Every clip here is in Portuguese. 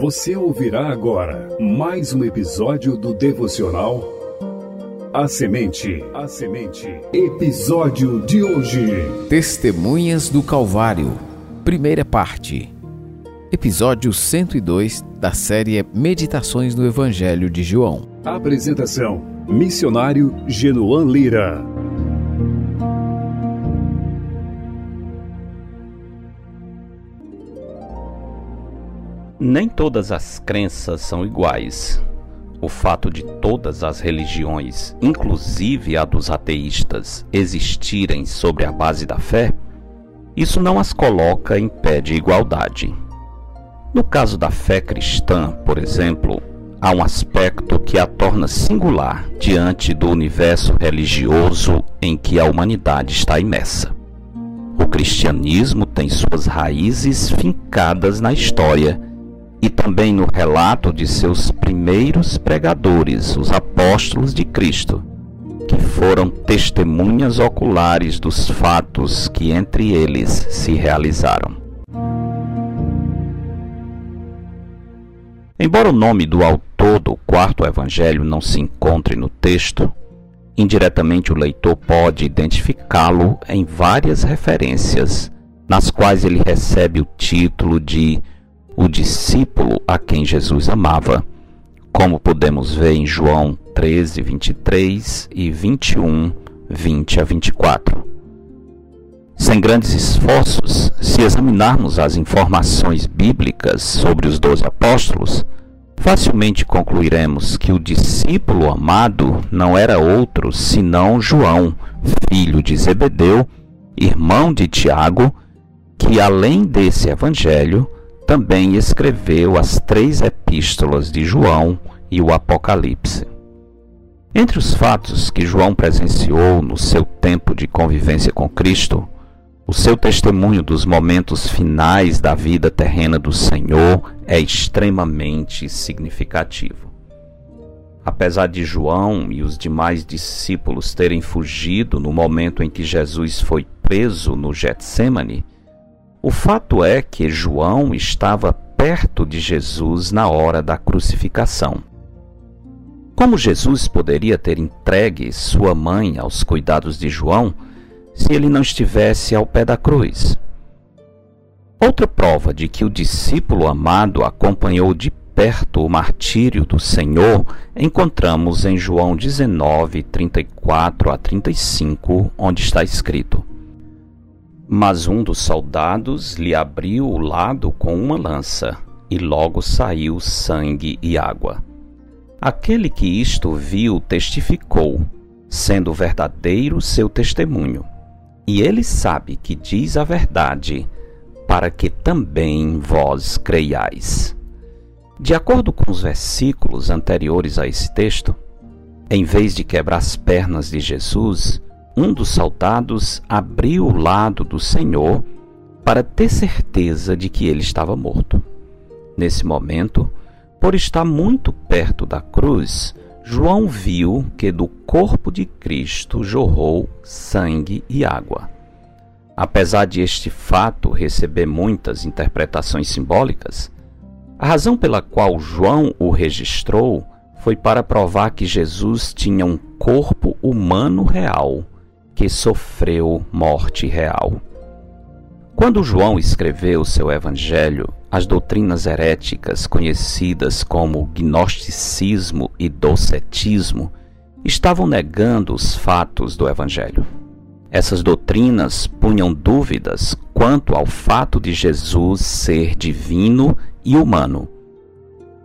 Você ouvirá agora mais um episódio do devocional A Semente. A Semente. Episódio de hoje. Testemunhas do Calvário. Primeira parte. Episódio 102 da série Meditações no Evangelho de João. Apresentação: Missionário Genoan Lira. Nem todas as crenças são iguais. O fato de todas as religiões, inclusive a dos ateístas, existirem sobre a base da fé, isso não as coloca em pé de igualdade. No caso da fé cristã, por exemplo, há um aspecto que a torna singular diante do universo religioso em que a humanidade está imersa. O cristianismo tem suas raízes fincadas na história e também no relato de seus primeiros pregadores, os apóstolos de Cristo, que foram testemunhas oculares dos fatos que entre eles se realizaram. Embora o nome do autor do quarto evangelho não se encontre no texto, indiretamente o leitor pode identificá-lo em várias referências, nas quais ele recebe o título de o discípulo a quem Jesus amava, como podemos ver em João 13, 23 e 21, 20 a 24. Sem grandes esforços, se examinarmos as informações bíblicas sobre os doze apóstolos, facilmente concluiremos que o discípulo amado não era outro senão João, filho de Zebedeu, irmão de Tiago, que além desse evangelho também escreveu as três epístolas de João e o Apocalipse. Entre os fatos que João presenciou no seu tempo de convivência com Cristo, o seu testemunho dos momentos finais da vida terrena do Senhor é extremamente significativo. Apesar de João e os demais discípulos terem fugido no momento em que Jesus foi preso no Getsemane, o fato é que João estava perto de Jesus na hora da crucificação. Como Jesus poderia ter entregue sua mãe aos cuidados de João se ele não estivesse ao pé da cruz? Outra prova de que o discípulo amado acompanhou de perto o martírio do Senhor encontramos em João 19, 34 a 35, onde está escrito: mas um dos soldados lhe abriu o lado com uma lança, e logo saiu sangue e água. Aquele que isto viu testificou, sendo verdadeiro seu testemunho. E ele sabe que diz a verdade, para que também vós creiais. De acordo com os versículos anteriores a esse texto, em vez de quebrar as pernas de Jesus, um dos soldados abriu o lado do Senhor para ter certeza de que ele estava morto. Nesse momento, por estar muito perto da cruz, João viu que do corpo de Cristo jorrou sangue e água. Apesar de este fato receber muitas interpretações simbólicas, a razão pela qual João o registrou foi para provar que Jesus tinha um corpo humano real que sofreu morte real. Quando João escreveu seu evangelho, as doutrinas heréticas conhecidas como gnosticismo e docetismo estavam negando os fatos do evangelho. Essas doutrinas punham dúvidas quanto ao fato de Jesus ser divino e humano.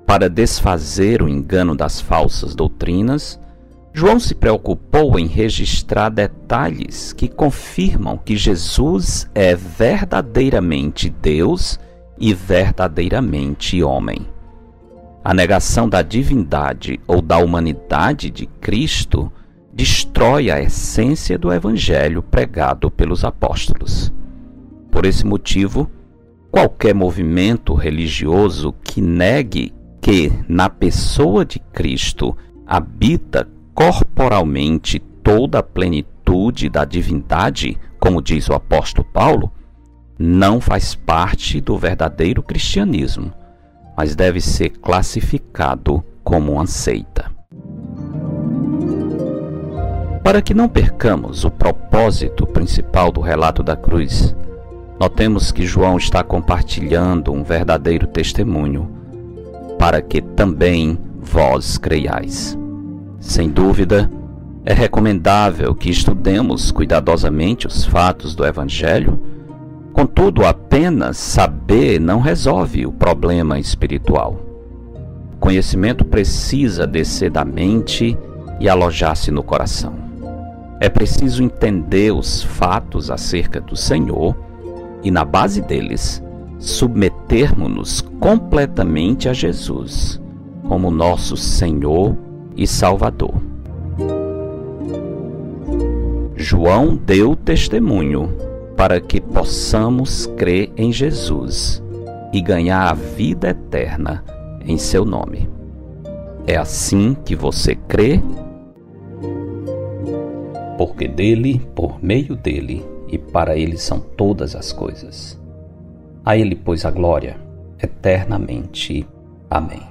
Para desfazer o engano das falsas doutrinas, João se preocupou em registrar detalhes que confirmam que Jesus é verdadeiramente Deus e verdadeiramente homem. A negação da divindade ou da humanidade de Cristo destrói a essência do evangelho pregado pelos apóstolos. Por esse motivo, qualquer movimento religioso que negue que na pessoa de Cristo habita corporalmente toda a plenitude da divindade, como diz o apóstolo Paulo, não faz parte do verdadeiro cristianismo, mas deve ser classificado como uma seita. Para que não percamos o propósito principal do relato da cruz, notemos que João está compartilhando um verdadeiro testemunho, para que também vós creiais. Sem dúvida, é recomendável que estudemos cuidadosamente os fatos do Evangelho, contudo, apenas saber não resolve o problema espiritual. O conhecimento precisa descer da mente e alojar-se no coração. É preciso entender os fatos acerca do Senhor e, na base deles, submetermos-nos completamente a Jesus como nosso Senhor e Salvador. João deu testemunho para que possamos crer em Jesus e ganhar a vida eterna em seu nome. É assim que você crê? Porque dele, por meio dele e para ele são todas as coisas. A ele, pois, a glória eternamente. Amém.